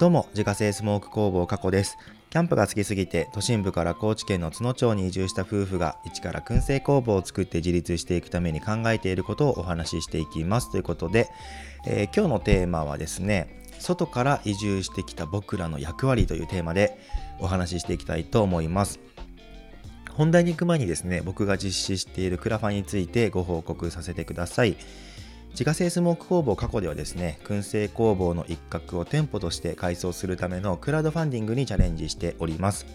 どうも、自家製スモーク工房加古です。キャンプが好きすぎて、都心部から高知県の津野町に移住した夫婦が、一から燻製工房を作って自立していくために考えていることをお話ししていきます。ということで、えー、今日のテーマはですね、外から移住してきた僕らの役割というテーマでお話ししていきたいと思います。本題に行く前にですね、僕が実施しているクラファンについてご報告させてください。自家製スモーク工房過去ではですね、燻製工房の一角を店舗として改装するためのクラウドファンディングにチャレンジしております。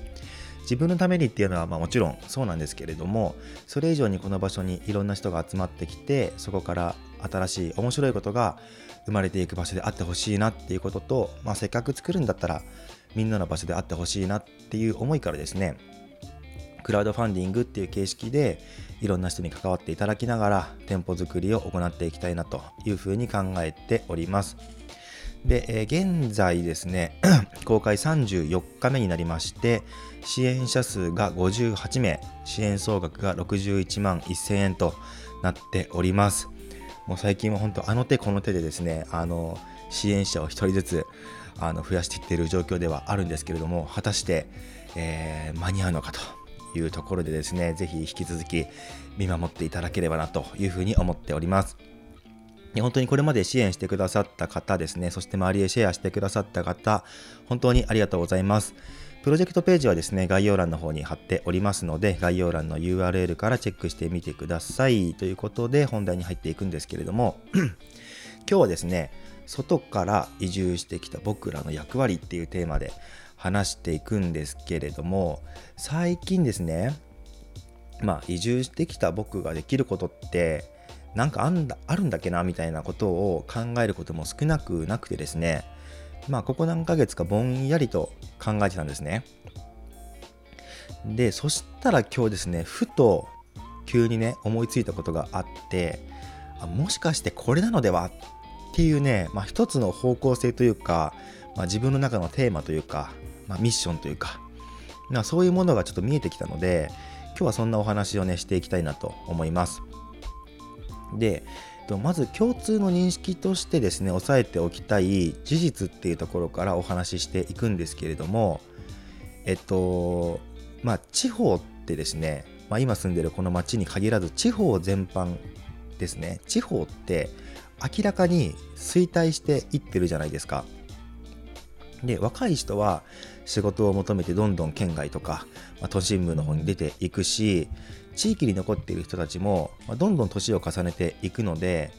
自分のためにっていうのはまあもちろんそうなんですけれども、それ以上にこの場所にいろんな人が集まってきて、そこから新しい面白いことが生まれていく場所であってほしいなっていうことと、まあ、せっかく作るんだったらみんなの場所であってほしいなっていう思いからですね、クラウドファンディングっていう形式でいろんな人に関わっていただきながら店舗作りを行っていきたいなというふうに考えております。で、え、現在ですね、公開34日目になりまして、支援者数が58名、支援総額が61万1000円となっております。もう最近は本当あの手この手でですね、あの支援者を1人ずつあの増やしていっている状況ではあるんですけれども、果たして、えー、間に合うのかというところでですね、ぜひ引き続き見守っていただければなというふうに思っております。本当にこれまで支援してくださった方ですね、そして周りへシェアしてくださった方、本当にありがとうございます。プロジェクトページはですね、概要欄の方に貼っておりますので、概要欄の URL からチェックしてみてください。ということで、本題に入っていくんですけれども、今日はですね、外から移住してきた僕らの役割っていうテーマで話していくんですけれども最近ですねまあ移住してきた僕ができることってなんかあんだあるんだっけなみたいなことを考えることも少なくなくてですねまあここ何ヶ月かぼんやりと考えてたんですね。でそしたら今日ですねふと急にね思いついたことがあってあもしかしてこれなのではっていうね、まあ、一つの方向性というか、まあ、自分の中のテーマというかまあ、ミッションというか、まあ、そういうものがちょっと見えてきたので今日はそんなお話をねしていきたいなと思います。でまず共通の認識としてですね押さえておきたい事実っていうところからお話ししていくんですけれどもえっとまあ地方ってですね、まあ、今住んでるこの町に限らず地方全般ですね地方って明らかに衰退していってるじゃないですか。で若い人は仕事を求めてどんどん県外とか、まあ、都心部の方に出ていくし地域に残っている人たちも、まあ、どんどん年を重ねていくので、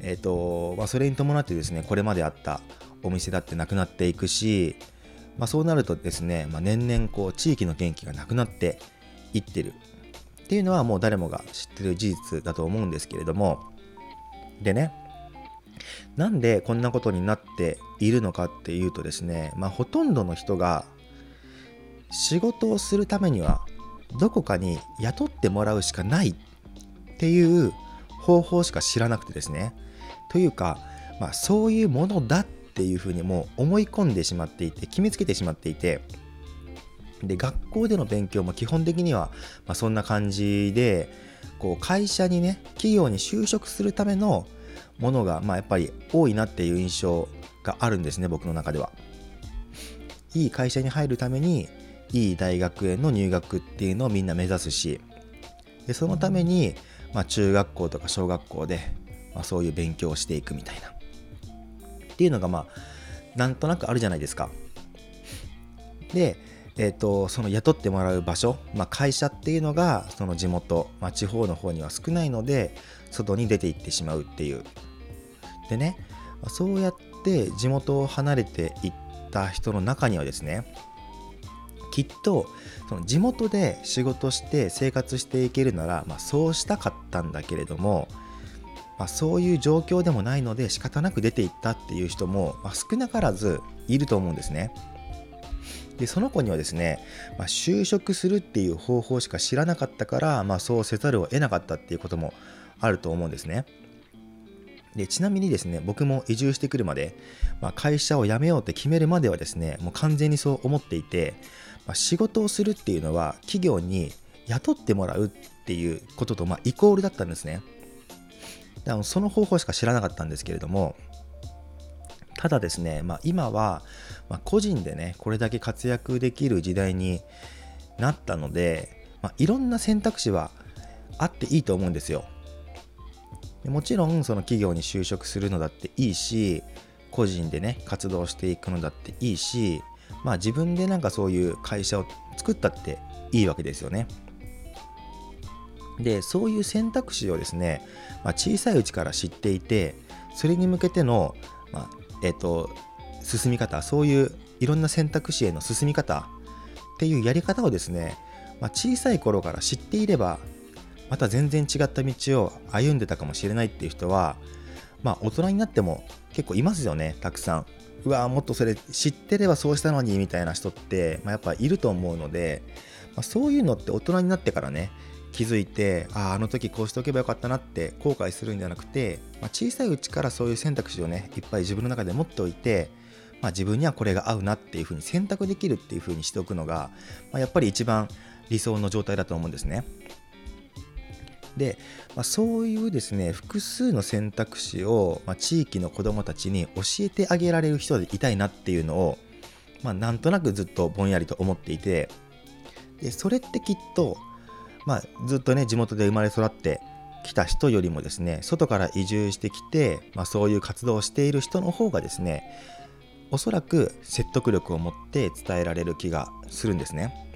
えーとまあ、それに伴ってですねこれまであったお店だってなくなっていくし、まあ、そうなるとですね、まあ、年々こう地域の元気がなくなっていってる。っていうのはもう誰もが知ってる事実だと思うんですけれども。でねなんでこんなことになっているのかっていうとですね、まあ、ほとんどの人が仕事をするためにはどこかに雇ってもらうしかないっていう方法しか知らなくてですね。というか、まあ、そういうものだっていうふうにもう思い込んでしまっていて決めつけてしまっていてで学校での勉強も基本的には、ま、そんな感じでこう会社にね企業に就職するためのものが、まあ、やっぱり多いなっていう印象があるんですね僕の中では。いい会社に入るためにいい大学への入学っていうのをみんな目指すしでそのために、まあ、中学校とか小学校で、まあ、そういう勉強をしていくみたいなっていうのがまあなんとなくあるじゃないですか。で、えーと、その雇ってもらう場所、まあ、会社っていうのがその地元、まあ、地方の方には少ないので外に出て行ってしまうっていうでねそうやって地元を離れていった人の中にはですねきっとその地元で仕事して生活していけるなら、まあ、そうしたかったんだけれども、まあ、そういう状況でもないので仕方なく出ていったっていう人も、まあ、少なからずいると思うんですね。でその子にはですね、ま、就職するっていう方法しか知らなかったから、まあ、そうせざるを得なかったっていうこともあると思うんですね。でちなみにですね僕も移住してくるまで、まあ、会社を辞めようって決めるまではですねもう完全にそう思っていて、まあ、仕事をするっていうのは企業に雇ってもらうっていうことと、まあ、イコールだったんですねだからその方法しか知らなかったんですけれどもただですね、まあ、今は、まあ、個人でねこれだけ活躍できる時代になったので、まあ、いろんな選択肢はあっていいと思うんですよ。もちろんその企業に就職するのだっていいし個人でね活動していくのだっていいしまあ自分でなんかそういう会社を作ったっていいわけですよね。でそういう選択肢をですね、まあ、小さいうちから知っていてそれに向けての、まあ、えっ、ー、と進み方そういういろんな選択肢への進み方っていうやり方をですね、まあ、小さい頃から知っていればまた全然違った道を歩んでたかもしれないっていう人はまあ大人になっても結構いますよねたくさんうわもっとそれ知ってればそうしたのにみたいな人って、まあ、やっぱいると思うので、まあ、そういうのって大人になってからね気づいてあああの時こうしておけばよかったなって後悔するんじゃなくて、まあ、小さいうちからそういう選択肢をねいっぱい自分の中で持っておいて、まあ、自分にはこれが合うなっていうふうに選択できるっていうふうにしておくのが、まあ、やっぱり一番理想の状態だと思うんですね。で、まあ、そういうですね複数の選択肢を、まあ、地域の子どもたちに教えてあげられる人でいたいなっていうのを、まあ、なんとなくずっとぼんやりと思っていてでそれってきっと、まあ、ずっとね地元で生まれ育ってきた人よりもですね外から移住してきて、まあ、そういう活動をしている人の方がですねおそらく説得力を持って伝えられる気がするんですね。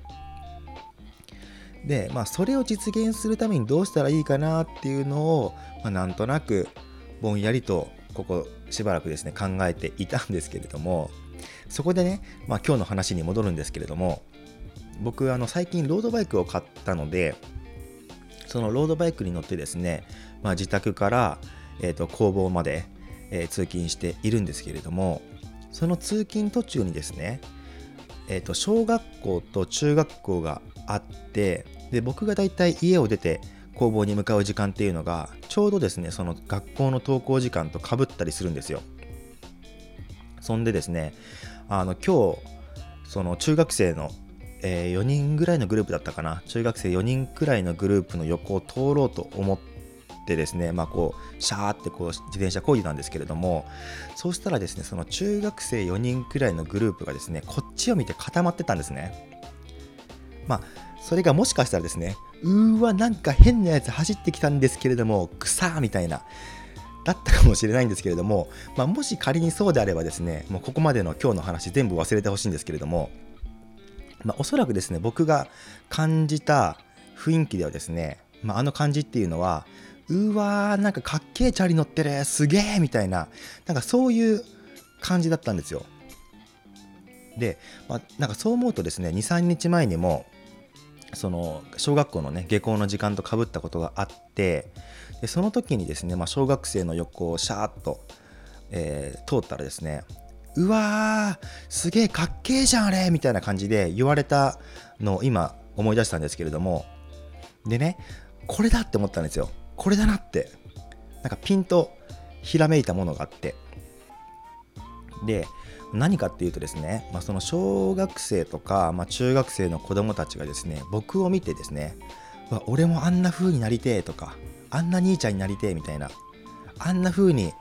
で、まあ、それを実現するためにどうしたらいいかなっていうのを、まあ、なんとなくぼんやりとここしばらくですね考えていたんですけれどもそこでね、まあ、今日の話に戻るんですけれども僕あの最近ロードバイクを買ったのでそのロードバイクに乗ってですね、まあ、自宅から、えーと、工房まで、えー、通勤しているんですけれどもその通勤途中にですね、えーと小学校と中学校があってで僕がだいたい家を出て工房に向かう時間っていうのがちょうどですねその学校の登校時間とかぶったりするんですよ。そんでですねあの今日その中学生の、えー、4人ぐらいのグループだったかな。中学生4人くらいのグループの横を通ろうと思ってですねまあこうシャーってこう自転車こいでたんですけれどもそうしたらですねその中学生4人くらいのグループがですねこっちを見て固まってたんですね。まあそれがもしかしたらですね、うーわ、なんか変なやつ走ってきたんですけれども、くさーみたいな、だったかもしれないんですけれども、まあ、もし仮にそうであればですね、もうここまでの今日の話全部忘れてほしいんですけれども、まあ、おそらくですね、僕が感じた雰囲気ではですね、まあ、あの感じっていうのは、うわー、なんかかっけえチャリ乗ってる、すげえみたいな、なんかそういう感じだったんですよ。で、まあ、なんかそう思うとですね、2、3日前にも、その小学校のね下校の時間とかぶったことがあってでその時にですね、まあ、小学生の横をシャーッと、えー、通ったらですねうわーすげえかっけえじゃんあれみたいな感じで言われたのを今思い出したんですけれどもでねこれだって思ったんですよ。これだなってなんかピンとひらめいたものがあってで何かっていうとですね、まあ、その小学生とか、まあ、中学生の子供たちがですね僕を見てですね俺もあんな風になりてえとかあんな兄ちゃんになりてえみたいなあんな風に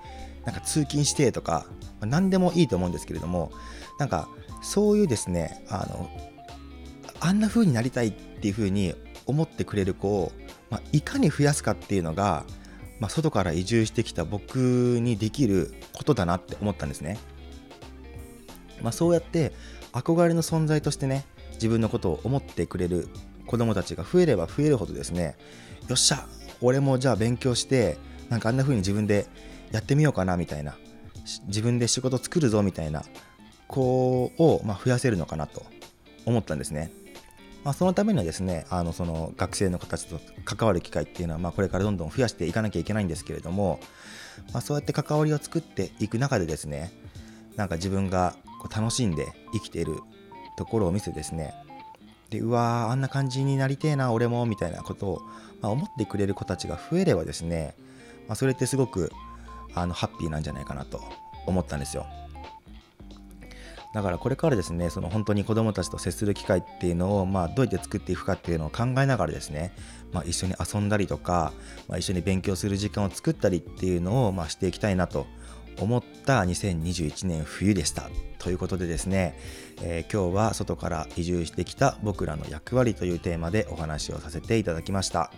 なんか通勤してとか、まあ、何でもいいと思うんですけれどもなんかそういうですねあのあんな風になりたいっていう風に思ってくれる子を、まあ、いかに増やすかっていうのが、まあ、外から移住してきた僕にできることだなって思ったんですね。まあ、そうやって憧れの存在としてね自分のことを思ってくれる子供たちが増えれば増えるほどですねよっしゃ俺もじゃあ勉強してなんかあんな風に自分でやってみようかなみたいな自分で仕事作るぞみたいな子をま増やせるのかなと思ったんですね。まあ、そのためにはですねあのその学生の子たちと関わる機会っていうのはまあこれからどんどん増やしていかなきゃいけないんですけれども、まあ、そうやって関わりを作っていく中でですねなんか自分がこう楽しんで生きているところを見せてですねでうわーあんな感じになりてえな俺もみたいなことを、まあ、思ってくれる子たちが増えればですね、まあ、それってすごくあのハッピーなんじゃないかなと思ったんですよ。だからこれからですねその本当に子どもたちと接する機会っていうのを、まあ、どうやって作っていくかっていうのを考えながらですね、まあ、一緒に遊んだりとか、まあ、一緒に勉強する時間を作ったりっていうのを、まあ、していきたいなと思った2021年冬でした。ということでですね、えー、今日は外から移住してきた僕らの役割というテーマでお話をさせていただきました。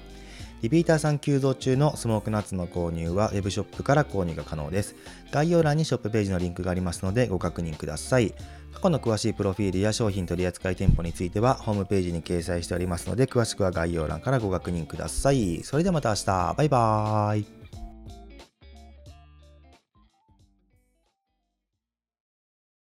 リピーターさん急増中のスモークナッツの購入は Web ショップから購入が可能です。概要欄にショップページのリンクがありますのでご確認ください。過去の詳しいプロフィールや商品取扱店舗についてはホームページに掲載しておりますので詳しくは概要欄からご確認ください。それではまた明日。バイバーイ。